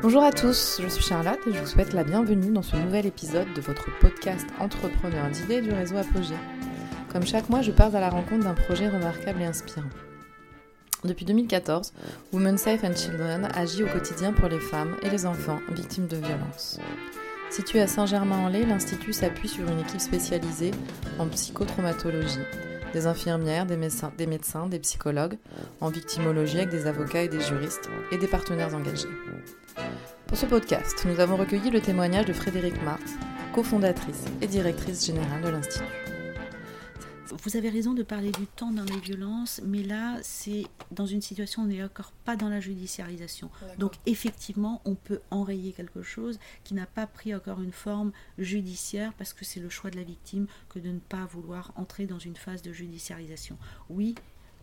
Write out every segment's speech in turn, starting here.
Bonjour à tous, je suis Charlotte et je vous souhaite la bienvenue dans ce nouvel épisode de votre podcast Entrepreneur d'idées du réseau Apogée. Comme chaque mois, je pars à la rencontre d'un projet remarquable et inspirant. Depuis 2014, Women Safe and Children agit au quotidien pour les femmes et les enfants victimes de violences. Situé à Saint-Germain-en-Laye, l'Institut s'appuie sur une équipe spécialisée en psychotraumatologie, des infirmières, des médecins, des psychologues, en victimologie avec des avocats et des juristes, et des partenaires engagés. Pour ce podcast, nous avons recueilli le témoignage de Frédéric Marthe, cofondatrice et directrice générale de l'Institut. Vous avez raison de parler du temps dans les violences, mais là, c'est dans une situation où on n'est encore pas dans la judiciarisation. Donc, effectivement, on peut enrayer quelque chose qui n'a pas pris encore une forme judiciaire parce que c'est le choix de la victime que de ne pas vouloir entrer dans une phase de judiciarisation. Oui,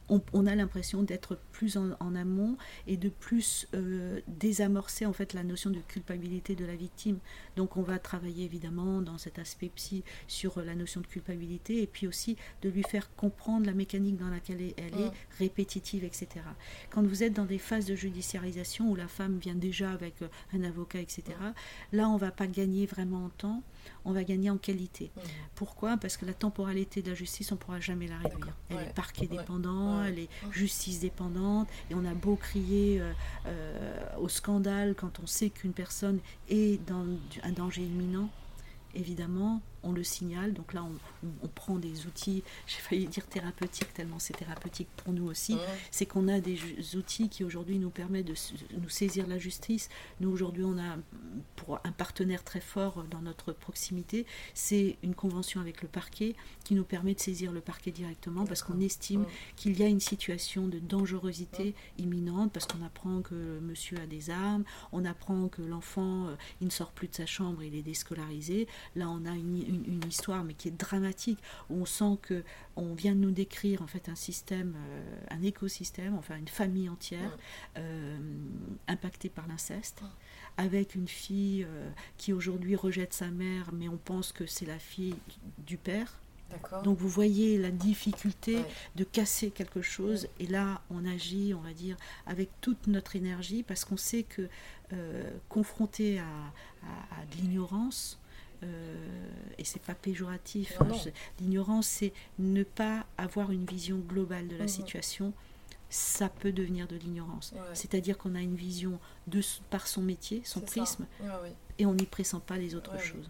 on, a l'impression d'être plus en, amont et de plus euh, désamorcer en fait la notion de culpabilité de la victime. Donc on va travailler évidemment dans cet aspect psy sur la notion de culpabilité et puis aussi de lui faire comprendre la mécanique dans laquelle elle est, répétitive, etc. Quand vous êtes dans des phases de judiciarisation où la femme vient déjà avec euh, un avocat, etc., là on va pas gagner vraiment en temps, on va gagner en qualité. Pourquoi? Parce que la temporalité de la justice, on ne pourra jamais la réduire. Elle est parquet elle est justice dépendante, et on a beau crier euh, euh, au scandale quand on sait qu'une personne est dans un danger imminent, évidemment, on le signale. Donc là, on, prend des outils, j'ai failli dire thérapeutiques, tellement c'est thérapeutique pour nous aussi. C'est qu'on a des outils qui aujourd'hui nous permettent de nous saisir la justice. Nous, aujourd'hui, on a pour un partenaire très fort dans notre proximité, c'est une convention avec le parquet qui nous permet de saisir le parquet directement parce qu'on estime qu'il y a une situation de dangerosité imminente, parce qu'on apprend que monsieur a des armes, on apprend que l'enfant, euh, il ne sort plus de sa chambre, il est déscolarisé. Là, on a une une, histoire, mais qui est dramatique, où on sent que on vient de nous décrire en fait un système, euh, un écosystème, enfin une famille entière euh, impactée par l'inceste, avec une fille euh, qui aujourd'hui rejette sa mère, mais on pense que c'est la fille du père. Donc vous voyez la difficulté de casser quelque chose. Et là on agit, on va dire, avec toute notre énergie parce qu'on sait que confronté à de l'ignorance, et c'est pas péjoratif. Hein, l'ignorance, c'est ne pas avoir une vision globale de la mhm. situation. Ça peut devenir de l'ignorance. C'est-à-dire qu'on a une vision de, par son métier, son prisme, et on n'y pressent pas les autres choses.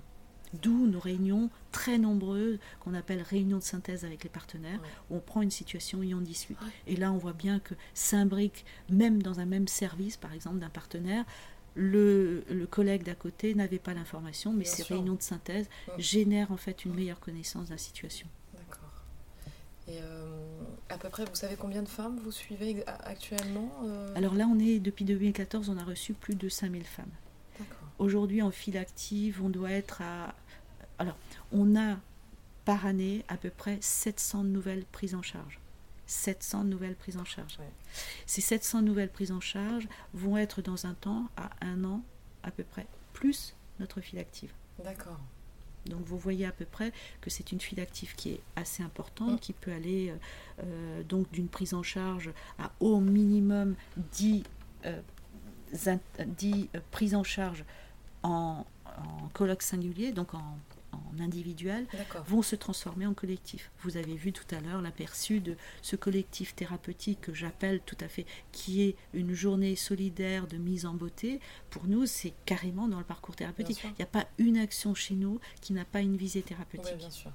D'où nos réunions très nombreuses, qu'on appelle réunions de synthèse avec les partenaires, où on prend une situation et on discute. Et là, on voit bien que s'imbrique, même dans un même service, par exemple, d'un partenaire, le, collègue d'à côté n'avait pas l'information, mais ces réunions de synthèse génèrent en fait une meilleure connaissance de la situation. D'accord. Et euh, à peu près, vous savez combien de femmes vous suivez actuellement euh? Alors là, on est depuis 2014, on a reçu plus de 5000 femmes. Aujourd'hui, en file active, on doit être à. Alors, on a par année à peu près 700 nouvelles prises en charge. 700 nouvelles prises en charge. Ces 700 nouvelles prises en charge vont être dans un temps, à un an à peu près, plus notre file active. D'accord. Donc vous voyez à peu près que c'est une file active qui est assez importante, mm. qui peut aller euh, euh, donc d'une prise en charge à au minimum 10, euh, prises en charge en, en colloque singulier, donc en individuel vont se transformer en collectif. Vous avez vu tout à l'heure l'aperçu de ce collectif thérapeutique que j'appelle tout à fait, qui est une journée solidaire de mise en beauté. Pour nous, c'est carrément dans le parcours thérapeutique. Il n'y a pas une action chez nous qui n'a pas une visée thérapeutique. bien sûr.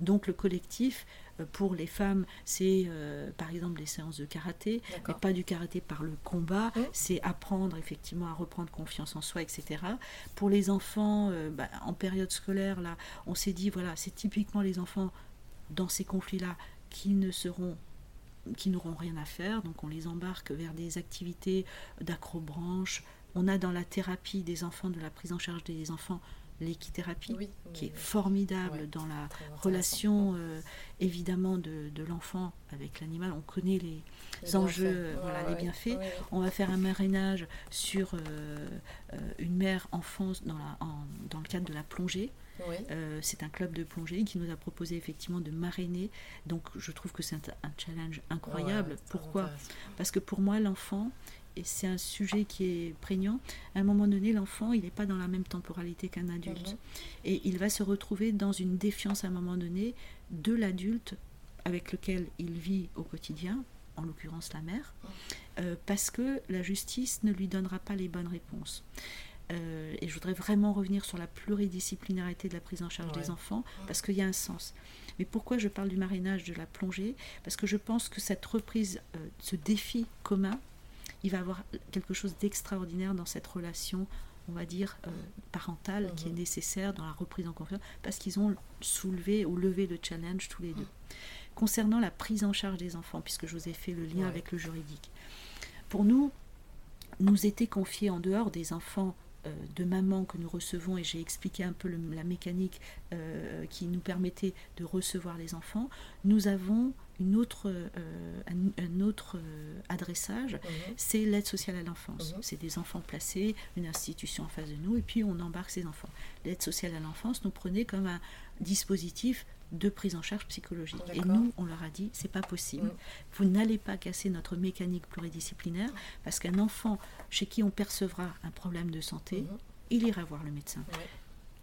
Donc le collectif, euh, pour les femmes, c'est euh, par exemple des séances de karaté, mais pas du karaté par le combat, mmh. c'est apprendre effectivement à reprendre confiance en soi, etc. Pour les enfants, euh, bah, en période scolaire, là, on s'est dit, voilà, c'est typiquement les enfants dans ces conflits-là qui ne seront qui n'auront rien à faire, donc on les embarque vers des activités d'acrobranche. On a dans la thérapie des enfants, de la prise en charge des enfants, l'équithérapie, qui est formidable dans la relation euh, évidemment de, l'enfant avec l'animal. On connaît les, enjeux, voilà, les bienfaits. On va faire un marinage sur euh, euh, une mère enfant dans, la, dans le cadre de la plongée. c'est un club de plongée qui nous a proposé effectivement de marrainer. Donc je trouve que c'est un, challenge incroyable. Pourquoi? Parce que pour moi, l'enfant, et c'est un sujet qui est prégnant, à un moment donné, l'enfant, il n'est pas dans la même temporalité qu'un adulte. Mhm. Et il va se retrouver dans une défiance à un moment donné de l'adulte avec lequel il vit au quotidien, en l'occurrence la mère, mhm. euh, parce que la justice ne lui donnera pas les bonnes réponses. Euh, et je voudrais vraiment revenir sur la pluridisciplinarité de la prise en charge des enfants, parce qu'il y a un sens. Mais pourquoi je parle du marinage, de la plongée? Parce que je pense que cette reprise, euh, ce défi commun, il va avoir quelque chose d'extraordinaire dans cette relation, on va dire, euh, parentale qui est mhm. nécessaire dans la reprise en confiance, parce qu'ils ont soulevé ou levé le challenge tous les deux. Concernant la prise en charge des enfants, puisque je vous ai fait le lien avec le juridique, pour nous, nous était confié en dehors des enfants euh, de maman que nous recevons, et j'ai expliqué un peu la mécanique euh, qui nous permettait de recevoir les enfants, nous avons une autre, euh, un, autre adressage, mhm. c'est l'aide sociale à l'enfance. Mhm. C'est des enfants placés, une institution en face de nous, et puis on embarque ces enfants. L'aide sociale à l'enfance nous prenait comme un dispositif de prise en charge psychologique. Et nous, on leur a dit, c'est pas possible. Mm. Vous n'allez pas casser notre mécanique pluridisciplinaire parce qu'un enfant chez qui on percevra un problème de santé, il ira voir le médecin.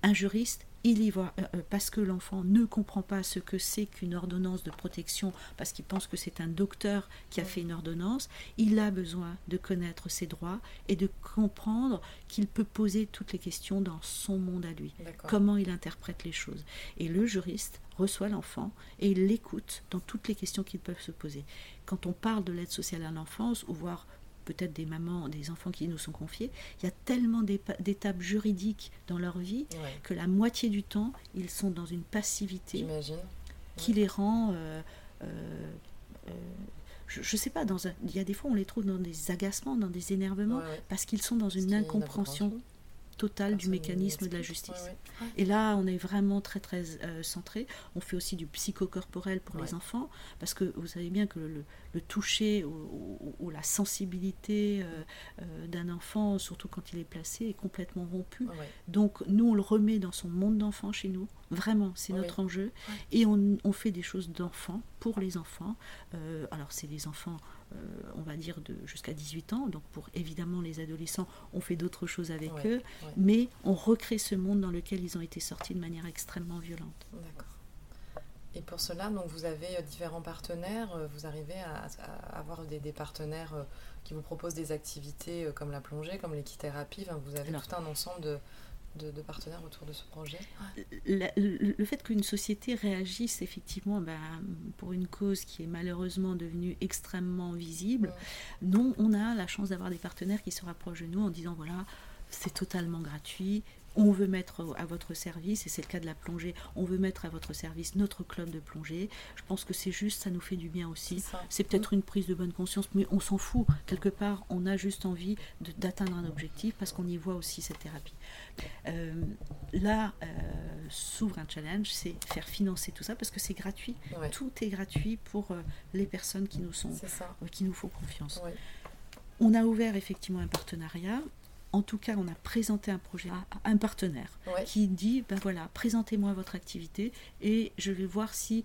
Un juriste, il y va euh, euh, parce que l'enfant ne comprend pas ce que c'est qu'une ordonnance de protection, parce qu'il pense que c'est un docteur qui a fait une ordonnance, il a besoin de connaître ses droits et de comprendre qu'il peut poser toutes les questions dans son monde à lui, comment il interprète les choses. Et le juriste reçoit l'enfant et il l'écoute dans toutes les questions qu'il peuvent se poser. Quand on parle de l'aide sociale à l'enfance, ou voir peut-être des mamans, des enfants qui nous sont confiés, il y a tellement d'étapes juridiques dans leur vie que la moitié du temps, ils sont dans une passivité qui les rend... Euh, euh, euh, je ne sais pas, dans il y a des fois on les trouve dans des agacements, dans des énervements, parce qu'ils sont dans une incompréhension totale du mécanisme de la justice. Et là, on est vraiment très très euh, centré. On fait aussi du psychocorporel pour les enfants, parce que vous savez bien que le, toucher ou, la sensibilité euh, euh, d'un enfant, surtout quand il est placé, est complètement rompu. Donc nous, on le remet dans son monde d'enfant chez nous. Vraiment, c'est notre enjeu. Et on, on, fait des choses d'enfants pour les enfants. alors c'est les enfants on va dire, de jusqu'à 18 ans. Donc pour évidemment les adolescents, on fait d'autres choses avec eux, mais on recrée ce monde dans lequel ils ont été sortis de manière extrêmement violente. D'accord. Et pour cela, donc vous avez euh, différents partenaires. Euh, vous arrivez à, avoir des, partenaires qui vous proposent des activités comme la plongée, comme l'équithérapie. vous avez tout un ensemble de, de, partenaires autour de ce projet le, fait qu'une société réagisse effectivement ben, pour une cause qui est malheureusement devenue extrêmement visible, nous, on a la chance d'avoir des partenaires qui se rapprochent de nous en disant voilà, c'est totalement gratuit, on veut mettre à votre service, et c'est le cas de la plongée, on veut mettre à votre service notre club de plongée. Je pense que c'est juste, ça nous fait du bien aussi. C'est peut-être une prise de bonne conscience, mais on s'en fout. Quelque part, on a juste envie d'atteindre un objectif parce qu'on y voit aussi cette thérapie. Euh, là, euh, s'ouvre un challenge, c'est faire financer tout ça parce que c'est gratuit. Tout est gratuit pour euh, les personnes qui nous, sont, qui nous font confiance. On a ouvert effectivement un partenariat en tout cas, on a présenté un projet à un partenaire qui dit ben voilà, présentez-moi votre activité et je vais voir si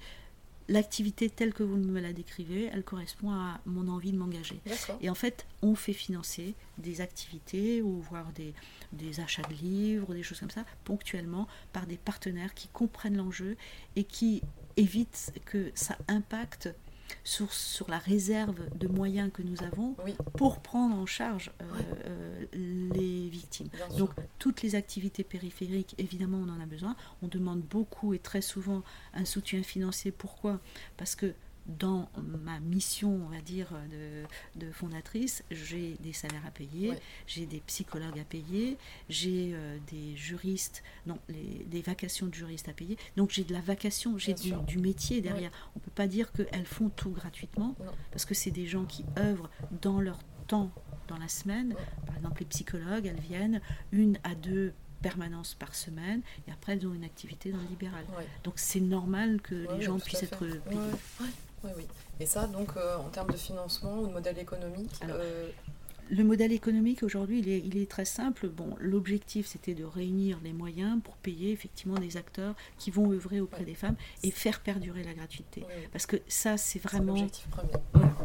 l'activité telle que vous me la décrivez, elle correspond à mon envie de m'engager. Et en fait, on fait financer des activités ou voir des, des achats de livres, des choses comme ça, ponctuellement, par des partenaires qui comprennent l'enjeu et qui évitent que ça impacte sur, sur la réserve de moyens que nous avons pour prendre en charge euh, euh, les victimes. Donc toutes les activités périphériques, évidemment, on en a besoin. On demande beaucoup et très souvent un soutien financier. Pourquoi? Parce que dans ma mission, on va dire, de, fondatrice, j'ai des salaires à payer, j'ai des psychologues à payer, j'ai euh, des juristes, non, des vacations de juristes à payer. Donc j'ai de la vacation, j'ai du, métier derrière. On ne peut pas dire qu'elles font tout gratuitement, parce que c'est des gens qui œuvrent dans leur temps dans la semaine. Par exemple, les psychologues, elles viennent une à deux permanences par semaine et après elles ont une activité dans le libéral. Donc c'est normal que les gens puissent être payés. Oui, oui. Et ça, donc, euh, en termes de financement ou de modèle économique euh, le modèle économique aujourd'hui, il est, il est, très simple. Bon, l'objectif, c'était de réunir les moyens pour payer effectivement des acteurs qui vont œuvrer auprès des femmes et faire perdurer la gratuité. Parce que ça, c'est vraiment.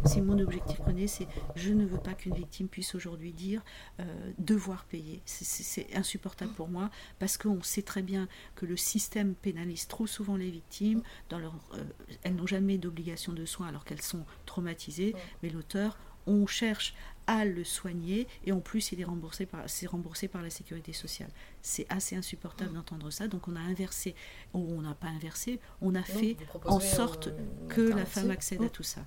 C'est mon objectif premier. C'est je ne veux pas qu'une victime puisse aujourd'hui dire euh, devoir payer. C'est insupportable pour moi parce qu'on sait très bien que le système pénalise trop souvent les victimes. Dans leur, euh, elles n'ont jamais d'obligation de soins alors qu'elles sont traumatisées, mais l'auteur on cherche à le soigner et en plus il est remboursé par, c'est remboursé par la sécurité sociale. C'est assez insupportable d'entendre ça. Donc on a inversé, ou on n'a pas inversé, on a fait en sorte que la femme accède à tout ça.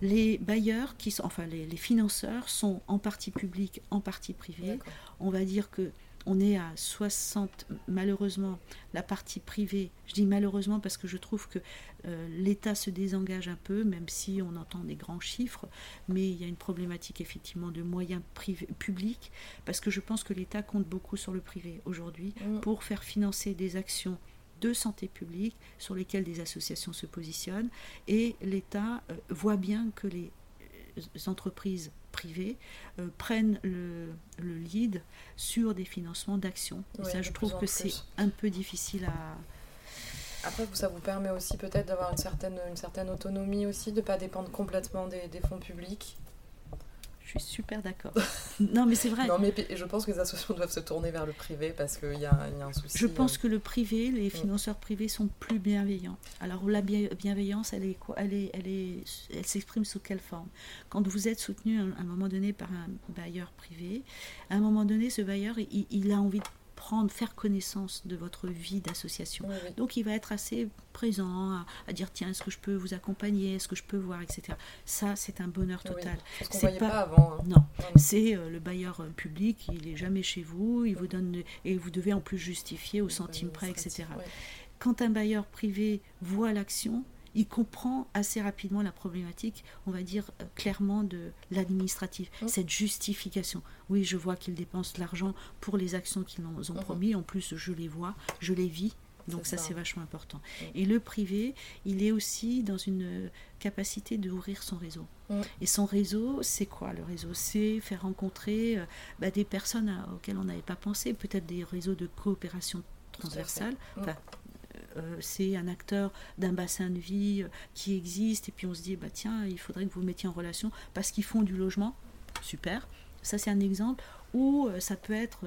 Les bailleurs, qui sont, enfin les, les, financeurs, sont en partie publics, en partie privés. On va dire que on est à 60, malheureusement, la partie privée, je dis malheureusement parce que je trouve que euh, l'État se désengage un peu, même si on entend des grands chiffres, mais il y a une problématique effectivement de moyens publics, parce que je pense que l'État compte beaucoup sur le privé aujourd'hui mm. pour faire financer des actions de santé publique sur lesquelles des associations se positionnent, et l'État euh, voit bien que les entreprises privés euh, prennent le, lead sur des financements d'actions. Ça, je trouve que c'est un peu difficile à. Après, ça vous permet aussi peut-être d'avoir une certaine, une certaine autonomie aussi, de ne pas dépendre complètement des, des fonds publics je suis super d'accord. non, mais c'est vrai. Non, mais je pense que les associations doivent se tourner vers le privé parce qu'il y, y, a un souci. Je pense euh. que le privé, les mm. financeurs privés sont plus bienveillants. Alors, la bienveillance, elle est quoi? Elle est, elle est, elle s'exprime sous quelle forme? Quand vous êtes soutenu à un moment donné par un bailleur privé, à un moment donné, ce bailleur, il, il a envie de prendre, faire connaissance de votre vie d'association. Donc il va être assez présent à, dire tiens, est-ce que je peux vous accompagner, est-ce que je peux voir, etc. Ça, c'est un bonheur total. c'est pas... avant. Hein. Non, c'est euh, le bailleur euh, public, il est jamais chez vous, il vous donne et vous devez en plus justifier au centime près, etc. Quand un bailleur privé voit l'action, il comprend assez rapidement la problématique, on va dire euh, clairement, de l'administratif, mmh. cette justification. Oui, je vois qu'ils dépensent de l'argent pour les actions qu'ils nous ont mmh. promis, en plus je les vois, je les vis, donc ça, c'est vachement important. Mmh. Et le privé, il est aussi dans une capacité d'ouvrir son réseau. Et son réseau, c'est quoi le réseau? C'est faire rencontrer euh, bah, des personnes auxquelles on n'avait pas pensé, peut-être des réseaux de coopération transversale, euh, c'est un acteur d'un bassin de vie euh, qui existe, et puis on se dit, bah tiens, il faudrait que vous mettiez en relation parce qu'ils font du logement. Super. Ça, c'est un exemple. Ou euh, ça peut être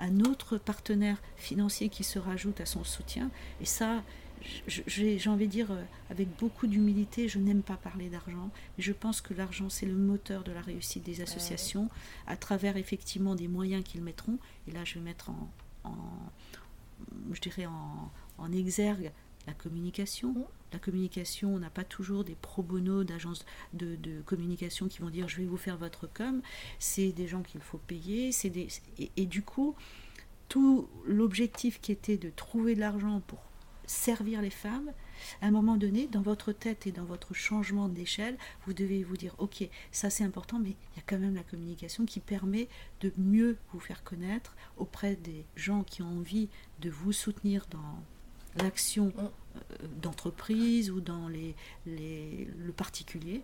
un autre partenaire financier qui se rajoute à son soutien. Et ça, j'ai envie de dire avec beaucoup d'humilité, je n'aime pas parler d'argent, mais je pense que l'argent c'est le moteur de la réussite des associations à travers effectivement des moyens qu'ils mettront. Et là, je vais mettre en je dirais en, en exergue la communication. Mmh. La communication, on n'a pas toujours des pro bono d'agences de, communication qui vont dire je vais vous faire votre com. C'est des gens qu'il faut payer. Des, et, du coup, tout l'objectif qui était de trouver de l'argent pour servir les femmes, à un moment donné, dans votre tête et dans votre changement d'échelle, vous devez vous dire, ok, ça c'est important, mais il y a quand même la communication qui permet de mieux vous faire connaître auprès des gens qui ont envie de vous soutenir dans l'action mm. euh, d'entreprise ou dans les, le particulier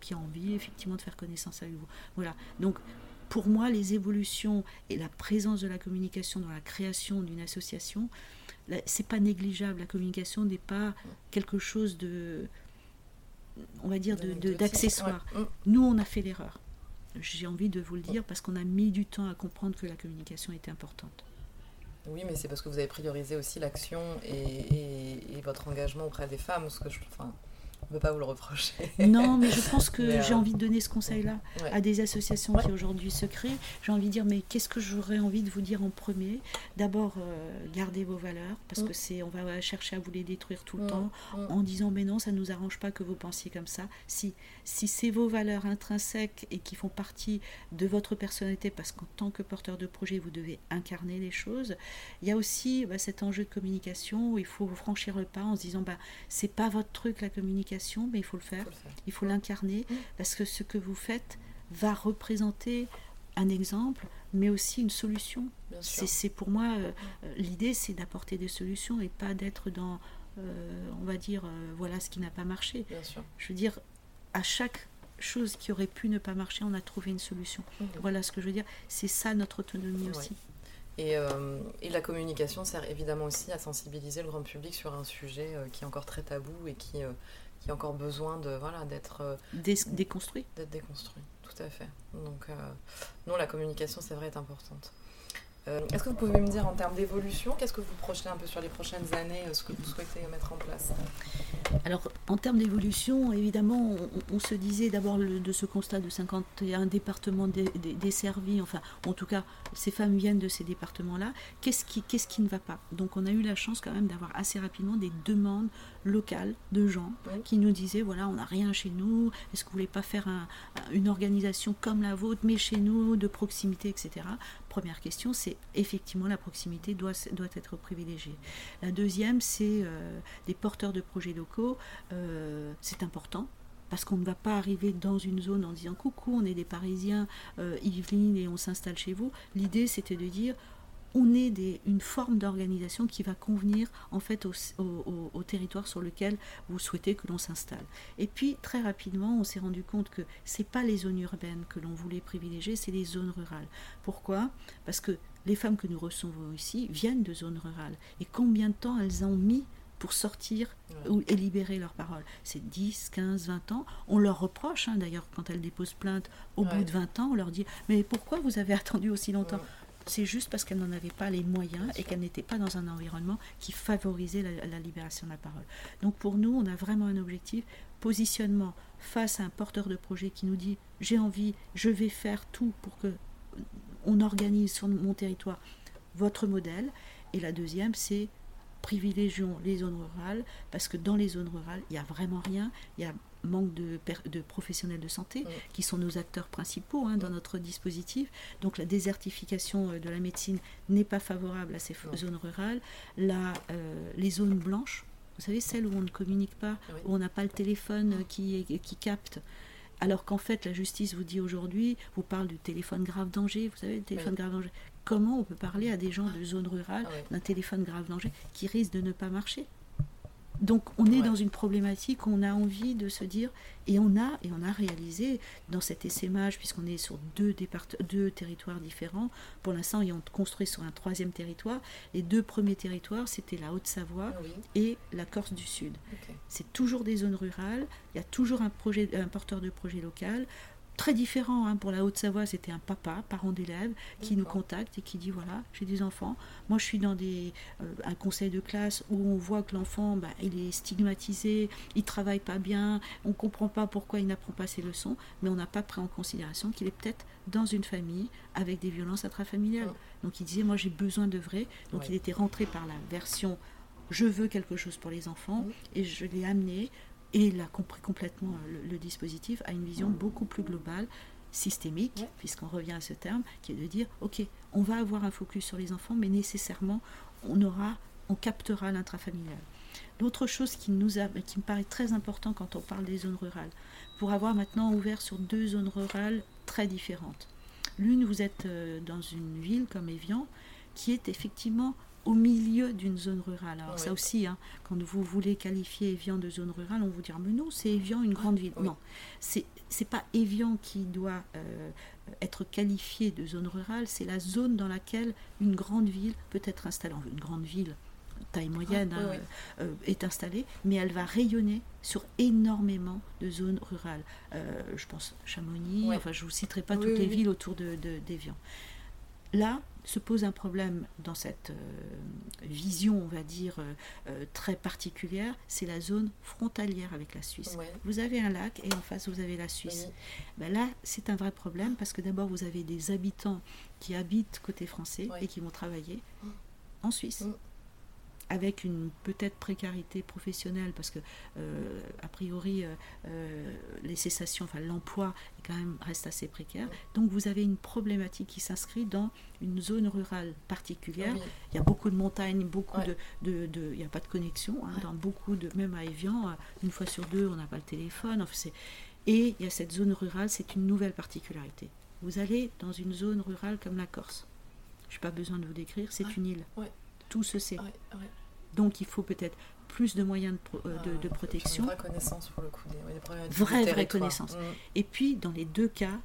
qui a envie effectivement de faire connaissance avec vous. Voilà. Donc pour moi, les évolutions et la présence de la communication dans la création d'une association, c'est pas négligeable. La communication n'est pas quelque chose de, on va dire, d'accessoire. De, mm. Nous, on a fait l'erreur. J'ai envie de vous le dire parce qu'on a mis du temps à comprendre que la communication était importante. Oui, mais c'est parce que vous avez priorisé aussi l'action et, votre engagement auprès des femmes, ce que je, ne peut pas vous le reprocher. Non, mais je pense que j'ai euh, envie de donner ce conseil-là à des associations qui aujourd'hui se créent. J'ai envie de dire, mais qu'est-ce que j'aurais envie de vous dire en premier? D'abord, euh, gardez vos valeurs, parce mm. que c'est, on va chercher à vous les détruire tout le mm. temps, mm. en disant, mais non, ça ne nous arrange pas que vous pensiez comme ça. Si, si c'est vos valeurs intrinsèques et qui font partie de votre personnalité, parce qu'en tant que porteur de projet, vous devez incarner les choses, il y a aussi bah, cet enjeu de communication où il faut franchir le pas en se disant, bah, c'est pas votre truc la communication mais il faut le faire, il faut l'incarner, parce que ce que vous faites va représenter un exemple, mais aussi une solution. C'est pour moi, euh, euh, l'idée, c'est d'apporter des solutions et pas d'être dans, euh, on va dire, voilà ce qui n'a pas marché. Je veux dire, à chaque chose qui aurait pu ne pas marcher, on a trouvé une solution. Mmh. Voilà ce que je veux dire. C'est ça notre autonomie aussi. Et, et, la communication sert évidemment aussi à sensibiliser le grand public sur un sujet qui est encore très tabou et qui, qui a encore besoin de voilà d'être déconstruit. D'être déconstruit, tout à fait. Donc non, la communication c'est vrai est importante. Euh, est-ce que vous pouvez me dire en termes d'évolution, qu'est-ce que vous projetez un peu sur les prochaines années, euh, ce que vous souhaitez mettre en place Alors, en termes d'évolution, évidemment, on, se disait d'abord de ce constat de 51 départements desservis, enfin, en tout cas, ces femmes viennent de ces départements-là. Qu'est-ce qui, qu'est-ce qui ne va pas? Donc, on a eu la chance quand même d'avoir assez rapidement des demandes locales de gens qui nous disaient voilà, on n'a rien chez nous, est-ce que vous voulez pas faire une organisation comme la vôtre, mais chez nous, de proximité, etc. Première question, c'est effectivement la proximité doit, être privilégiée. La deuxième, c'est euh, des porteurs de projets locaux. Euh, c'est important parce qu'on ne va pas arriver dans une zone en disant coucou, on est des Parisiens, euh, et on s'installe chez vous. L'idée, c'était de dire on est des, une forme d'organisation qui va convenir en fait au, territoire sur lequel vous souhaitez que l'on s'installe. Et puis très rapidement, on s'est rendu compte que c'est pas les zones urbaines que l'on voulait privilégier, c'est les zones rurales. Pourquoi? Parce que les femmes que nous recevons ici viennent de zones rurales. Et combien de temps elles ont mis pour sortir et libérer leurs paroles? C'est 10, 15, 20 ans. On leur reproche, hein, d'ailleurs, quand elles déposent plainte, au bout de 20 ans, on leur dit Mais pourquoi vous avez attendu aussi longtemps? C'est juste parce qu'elle n'en avait pas les moyens et qu'elle n'était pas dans un environnement qui favorisait la, libération de la parole. Donc pour nous, on a vraiment un objectif, positionnement face à un porteur de projet qui nous dit j'ai envie, je vais faire tout pour que on organise sur mon territoire votre modèle. Et la deuxième, c'est privilégions les zones rurales parce que dans les zones rurales, il n'y a vraiment rien. Manque de, de professionnels de santé, qui sont nos acteurs principaux hein, dans notre dispositif. Donc la désertification euh, de la médecine n'est pas favorable à ces zones rurales. La, euh, les zones blanches, vous savez, celles où on ne communique pas, où on n'a pas le téléphone euh, qui, qui capte. Alors qu'en fait, la justice vous dit aujourd'hui, vous parle du téléphone grave danger, vous savez, le téléphone grave danger. Comment on peut parler à des gens de zone rurale ah d'un téléphone grave danger qui risque de ne pas marcher? Donc on est dans une problématique, on a envie de se dire, et on a, et on a réalisé dans cet essaimage, puisqu'on est sur deux, deux territoires différents, pour l'instant ils ont construit sur un troisième territoire, les deux premiers territoires c'était la Haute-Savoie ah et la Corse du Sud. C'est toujours des zones rurales, il y a toujours un, projet, un porteur de projet local, très différent. Hein. Pour la Haute-Savoie, c'était un papa, parent d'élève, qui nous contacte et qui dit voilà, j'ai des enfants. Moi, je suis dans des, euh, un conseil de classe où on voit que l'enfant, bah, il est stigmatisé, il travaille pas bien, on comprend pas pourquoi il n'apprend pas ses leçons, mais on n'a pas pris en considération qu'il est peut-être dans une famille avec des violences intrafamiliales. Donc, il disait moi, j'ai besoin de vrai. Donc, il était rentré par la version je veux quelque chose pour les enfants et je l'ai amené et il a compris complètement euh, le, dispositif, a une vision beaucoup plus globale, systémique, puisqu'on revient à ce terme, qui est de dire, ok, on va avoir un focus sur les enfants, mais nécessairement, on aura, on captera l'intrafamilial. L'autre chose qui, nous a, qui me paraît très important quand on parle des zones rurales, pour avoir maintenant ouvert sur deux zones rurales très différentes. L'une, vous êtes euh, dans une ville comme Evian, qui est effectivement au milieu d'une zone rurale. Alors ça aussi, hein, quand vous voulez qualifier Evian de zone rurale, on vous dira mais non, c'est Evian une grande ville. Non, c'est c'est pas Evian qui doit euh, être qualifié de zone rurale, c'est la zone dans laquelle une grande ville peut être installée. Une grande ville taille moyenne ah, hein, euh, est installée, mais elle va rayonner sur énormément de zones rurales. Euh, je pense Chamonix, enfin je vous citerai pas toutes les villes autour de d'Evian. Là, se pose un problème dans cette euh, vision, on va dire, euh, euh, très particulière, c'est la zone frontalière avec la Suisse. Vous avez un lac et en face, vous avez la Suisse. Ben là, c'est un vrai problème parce que d'abord, vous avez des habitants qui habitent côté français et qui vont travailler en Suisse. Mm avec une peut-être précarité professionnelle, parce que euh, a priori euh, euh, les cessations, enfin l'emploi quand même reste assez précaire. Donc vous avez une problématique qui s'inscrit dans une zone rurale particulière. Il y a beaucoup de montagnes, beaucoup de, de, il n'y a pas de connexion hein, dans beaucoup de, même à Evian, une fois sur deux on n'a pas le téléphone. Enfin, et il y a cette zone rurale, c'est une nouvelle particularité. Vous allez dans une zone rurale comme la Corse. Je n'ai pas besoin de vous décrire, c'est une île. Tout se sait. Donc il faut peut-être plus de moyens de, de, de protection. Une vraie connaissance pour le coup. Des, des vraie, vraie connaissance. Mmh. Et puis, dans les deux cas,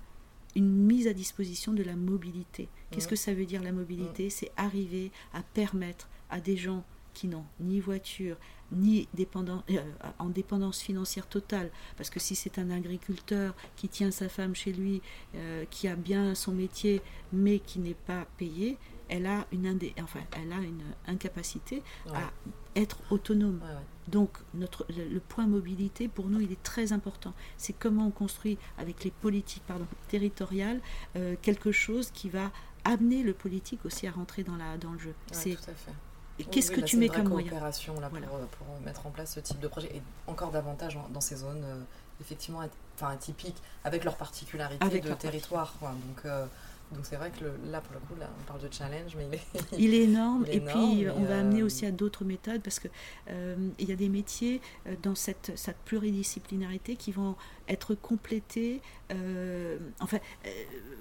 une mise à disposition de la mobilité. Qu'est-ce mmh. que ça veut dire la mobilité mmh. C'est arriver à permettre à des gens qui n'ont ni voiture, ni dépendant, euh, en dépendance financière totale. Parce que si c'est un agriculteur qui tient sa femme chez lui, euh, qui a bien son métier, mais qui n'est pas payé, elle a une, indé enfin, elle a une incapacité à être autonome. Donc notre, le, point mobilité, pour nous, il est très important. C'est comment on construit avec les politiques pardon, territoriales euh, quelque chose qui va amener le politique aussi à rentrer dans, la, dans le jeu. c'est Qu'est-ce que tu mets comme moyen coopération là, pour, euh, pour, mettre en place ce type de projet et encore davantage dans ces zones euh, effectivement enfin, atypiques avec leurs particularités de territoire. Donc, euh, donc c'est vrai que là, pour le coup, là, on parle de challenge, mais il est, il est énorme. et puis, on va amener aussi à d'autres méthodes parce qu'il il y a des métiers dans cette, cette pluridisciplinarité qui vont être complétés. enfin,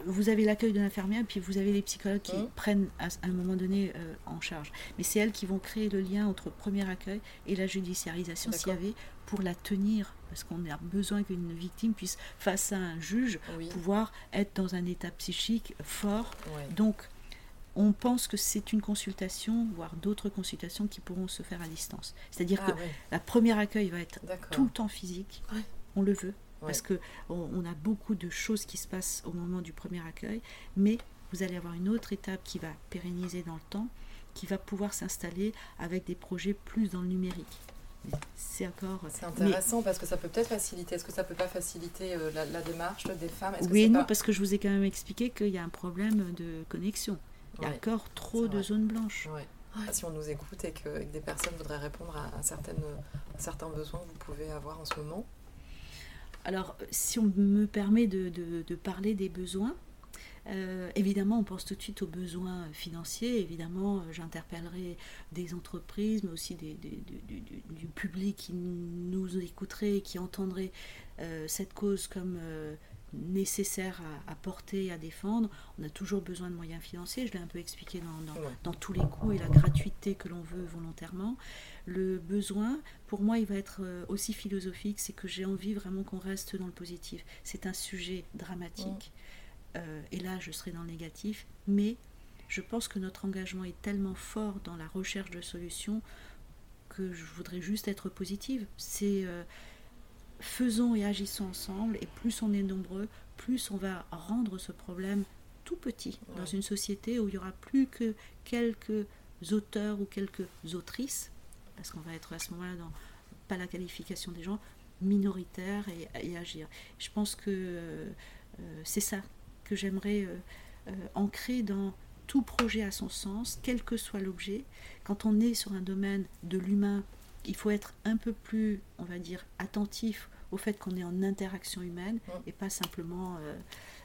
vous avez l'accueil de l'infirmière, puis vous avez les psychologues qui mmh. prennent à, un moment donné euh, en charge. Mais c'est elles qui vont créer le lien entre premier accueil et la judiciarisation, s'il y avait, pour la tenir, parce qu'on a besoin qu'une victime puisse, face à un juge, pouvoir être dans un état psychique fort. Donc, on pense que c'est une consultation, voire d'autres consultations qui pourront se faire à distance. C'est-à-dire ah que la première accueil va être tout le temps physique, on le veut, parce que on, a beaucoup de choses qui se passent au moment du premier accueil, mais vous allez avoir une autre étape qui va pérenniser dans le temps, qui va pouvoir s'installer avec des projets plus dans le numérique. C'est encore. C'est intéressant parce que ça peut peut-être faciliter. Est-ce que ça peut pas faciliter euh, la, démarche des femmes? Oui, non, parce que je vous ai quand même expliqué qu'il y a un problème de connexion. Il y a encore trop de zones blanches. Si on nous écoute et que, des personnes voudraient répondre à, certaines, à certains besoins que vous pouvez avoir en ce moment, alors, si on me permet de, parler des besoins, euh, évidemment, on pense tout de suite aux besoins financiers. Évidemment, j'interpellerai des entreprises, mais aussi du, public qui nous écouterait, qui entendrait euh, cette cause comme euh, nécessaire à, porter, à défendre. On a toujours besoin de moyens financiers. Je l'ai un peu expliqué dans, tous les coûts et la gratuité que l'on veut volontairement. Le besoin, pour moi, il va être euh, aussi philosophique, c'est que j'ai envie vraiment qu'on reste dans le positif. C'est un sujet dramatique. Euh, et là, je serai dans le négatif. Mais je pense que notre engagement est tellement fort dans la recherche de solutions que je voudrais juste être positive. C'est euh, faisons et agissons ensemble, et plus on est nombreux, plus on va rendre ce problème tout petit dans une société où il n'y aura plus que quelques auteurs ou quelques autrices, parce qu'on va être à ce moment-là dans pas la qualification des gens, minoritaires et, agir. Je pense que euh, c'est ça que j'aimerais euh, euh, ancrer dans tout projet à son sens, quel que soit l'objet. Quand on est sur un domaine de l'humain, il faut être un peu plus, on va dire, attentif au fait qu'on est en interaction humaine et pas simplement euh,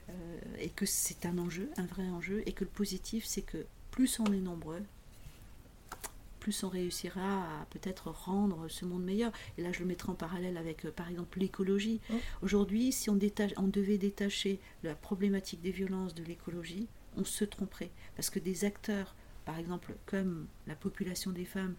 euh, et que c'est un enjeu, un vrai enjeu, et que le positif c'est que plus on est nombreux, plus on réussira à peut-être rendre ce monde meilleur. Et là, je le mettrai en parallèle avec, euh, par exemple, l'écologie. Aujourd'hui, si on, détache, on devait détacher la problématique des violences de l'écologie, on se tromperait. Parce que des acteurs, par exemple, comme la population des femmes,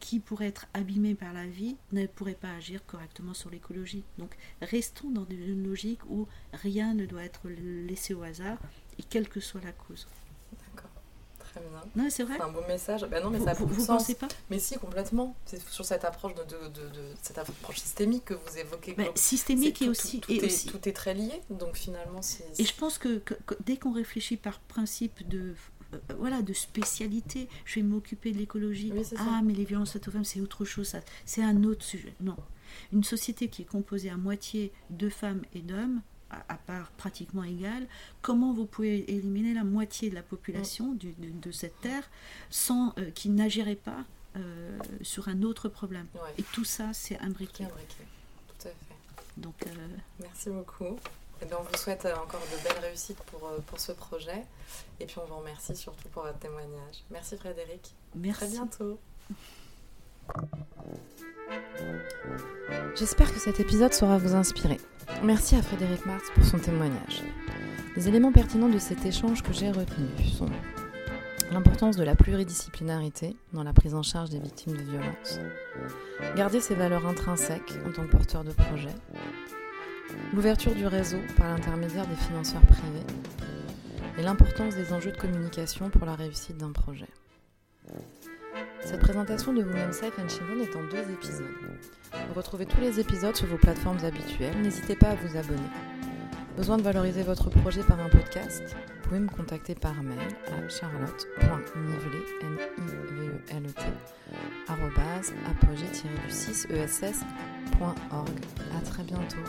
qui pourrait être abîmé par la vie ne pourrait pas agir correctement sur l'écologie. Donc restons dans une logique où rien ne doit être laissé au hasard et quelle que soit la cause. Non, c'est vrai. C'est un beau message. Ben non, mais ça vous, vous pensez pas Mais si, complètement. C'est sur cette approche de, de, de, cette approche systémique que vous évoquez. Systémique et aussi, tout, est, aussi. Tout est très lié. Donc finalement, c'est. Et je pense que, que dès qu'on réfléchit par principe de euh, voilà, de spécialité. Je vais m'occuper de l'écologie. ah, mais les violences faites aux femmes, c'est autre chose. C'est un autre sujet. Non. Une société qui est composée à moitié de femmes et d'hommes, à, part pratiquement égale, comment vous pouvez éliminer la moitié de la population de, cette terre sans euh, qui n'agirait pas euh, sur un autre problème? Et tout ça, c'est imbriqué. imbriqué. Tout à fait. Donc, Merci beaucoup. Eh ben, on vous souhaite euh, encore de belles réussites pour, euh, pour ce projet. Et puis on vous remercie surtout pour votre témoignage. Merci Frédéric. Merci. À bientôt. J'espère que cet épisode saura vous inspirer. Merci à Frédéric Marx pour son témoignage. Les éléments pertinents de cet échange que j'ai retenus sont l'importance de la pluridisciplinarité dans la prise en charge des victimes de violences, garder ses valeurs intrinsèques en tant que porteur de projet, l'ouverture du réseau par l'intermédiaire des financeurs privés et l'importance des enjeux de communication pour la réussite d'un projet. Cette présentation de vous-même Safe and Children est en deux épisodes. Vous retrouvez tous les épisodes sur vos plateformes habituelles, n'hésitez pas à vous abonner. Besoin de valoriser votre projet par un podcast? Vous pouvez me contacter par mail à charlotte.nivelet, n i v e l e t apogée-du6ess.org. À très bientôt.